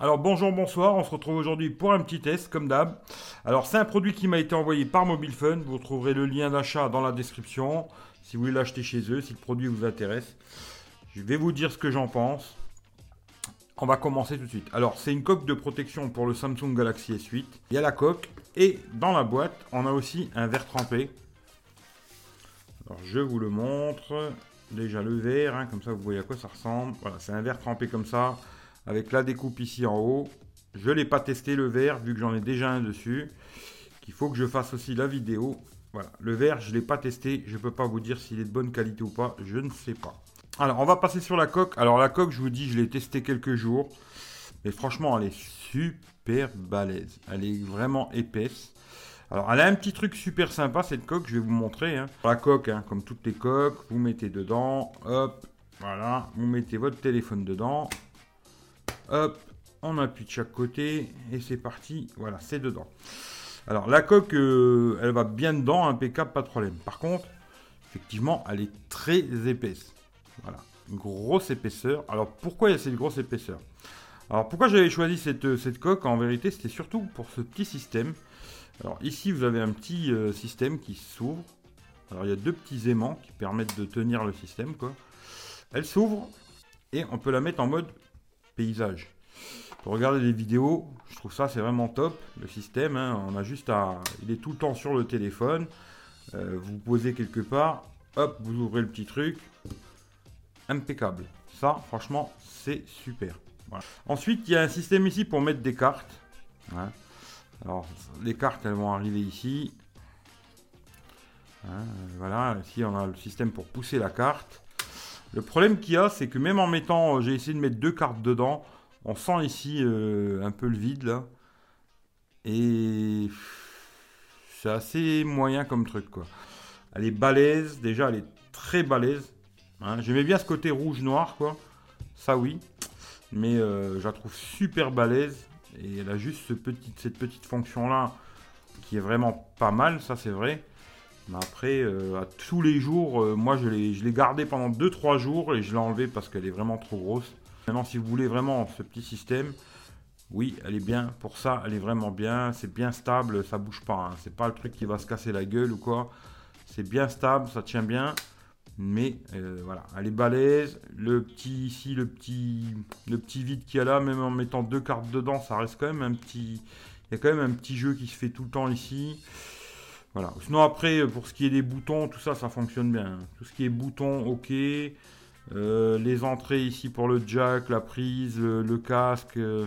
Alors bonjour, bonsoir, on se retrouve aujourd'hui pour un petit test comme d'hab. Alors c'est un produit qui m'a été envoyé par Mobile Fun, vous trouverez le lien d'achat dans la description si vous voulez l'acheter chez eux, si le produit vous intéresse. Je vais vous dire ce que j'en pense. On va commencer tout de suite. Alors c'est une coque de protection pour le Samsung Galaxy S8. Il y a la coque et dans la boîte on a aussi un verre trempé. Alors je vous le montre. Déjà le verre, hein, comme ça vous voyez à quoi ça ressemble. Voilà, c'est un verre trempé comme ça avec la découpe ici en haut. Je ne l'ai pas testé le verre vu que j'en ai déjà un dessus. Qu'il faut que je fasse aussi la vidéo. Voilà, le verre je ne l'ai pas testé. Je ne peux pas vous dire s'il est de bonne qualité ou pas. Je ne sais pas. Alors on va passer sur la coque. Alors la coque je vous dis je l'ai testé quelques jours. Mais franchement elle est super balèze. Elle est vraiment épaisse. Alors, elle a un petit truc super sympa, cette coque, je vais vous montrer. Hein. La coque, hein, comme toutes les coques, vous mettez dedans, hop, voilà, vous mettez votre téléphone dedans, Hop, on appuie de chaque côté et c'est parti. Voilà, c'est dedans. Alors la coque, euh, elle va bien dedans, impeccable, pas de problème. Par contre, effectivement, elle est très épaisse. Voilà, grosse épaisseur. Alors pourquoi il y a cette grosse épaisseur? Alors pourquoi j'avais choisi cette, euh, coque? En vérité, c'était surtout pour ce petit système. Alors ici, vous avez un petit euh, système qui s'ouvre. Alors il y a deux petits aimants qui permettent de tenir le système. Elle s'ouvre et on peut la mettre en mode paysage. Pour regarder les vidéos, je trouve ça c'est vraiment top le système. Hein. on a juste à, il est tout le temps sur le téléphone. Euh, vous posez quelque part, hop, vous ouvrez le petit truc, impeccable. Ça, franchement, c'est super. Ensuite, il y a un système ici pour mettre des cartes. Hein. Alors, les cartes, elles vont arriver ici. Hein, voilà, ici on a le système pour pousser la carte. Le problème qu'il y a, c'est que même en mettant, euh, j'ai essayé de mettre deux cartes dedans, on sent ici euh, un peu le vide là. Et c'est assez moyen comme truc quoi. Elle est balèze, déjà elle est très balèze. Hein. J'aimais bien ce côté rouge-noir quoi. Ça oui. Mais euh, je la trouve super balèze. Et elle a juste cette petite fonction là qui est vraiment pas mal, ça c'est vrai. Mais après, euh, à tous les jours, euh, moi je l'ai gardé pendant 2-3 jours et je l'ai enlevé parce qu'elle est vraiment trop grosse. Maintenant, si vous voulez vraiment ce petit système, oui, elle est bien. Pour ça, elle est vraiment bien. C'est bien stable, ça bouge pas. Hein. C'est pas le truc qui va se casser la gueule ou quoi. C'est bien stable, ça tient bien. Mais euh, voilà, elle est balèze. Le petit ici, le petit, le petit vide qu'il y a là, même en mettant deux cartes dedans, ça reste quand même un petit. Il y a quand même un petit jeu qui se fait tout le temps ici. Voilà. Sinon après, pour ce qui est des boutons, tout ça, ça fonctionne bien. Tout ce qui est boutons, ok. Euh, les entrées ici pour le jack, la prise, le, casque, euh,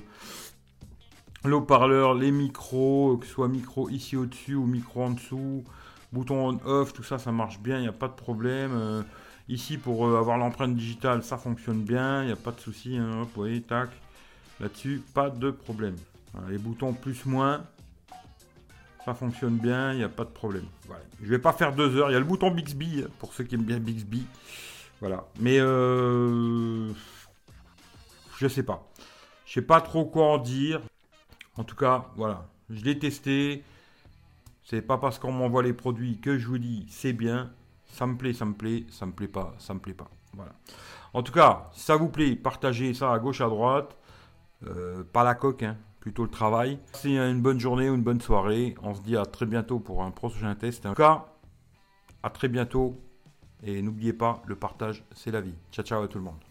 l'eau-parleur, les micros, que ce soit micro ici au-dessus ou micro en dessous, bouton on-off, tout ça, ça marche bien, il n'y a pas de problème. Euh, ici, pour avoir l'empreinte digitale, ça fonctionne bien, il n'y a pas de souci. Hein, hop, voyez, tac. Là-dessus, pas de problème. les boutons plus-moins, ça fonctionne bien, il n'y a pas de problème. Voilà. Je vais pas faire deux heures. Il y a le bouton Bixby pour ceux qui aiment bien Bixby. Voilà. Mais euh, je sais pas. Je sais pas trop quoi en dire. En tout cas, voilà. Je l'ai testé. C'est pas parce qu'on m'envoie les produits que je vous dis c'est bien. Ça me plaît, ça me plaît, ça me plaît pas, ça me plaît pas. Voilà. En tout cas, si ça vous plaît, partagez ça à gauche, à droite. Euh, pas la coque, hein plutôt le travail. C'est une bonne journée ou une bonne soirée. On se dit à très bientôt pour un prochain test. En tout cas, à très bientôt. Et n'oubliez pas, le partage, c'est la vie. Ciao, ciao à tout le monde.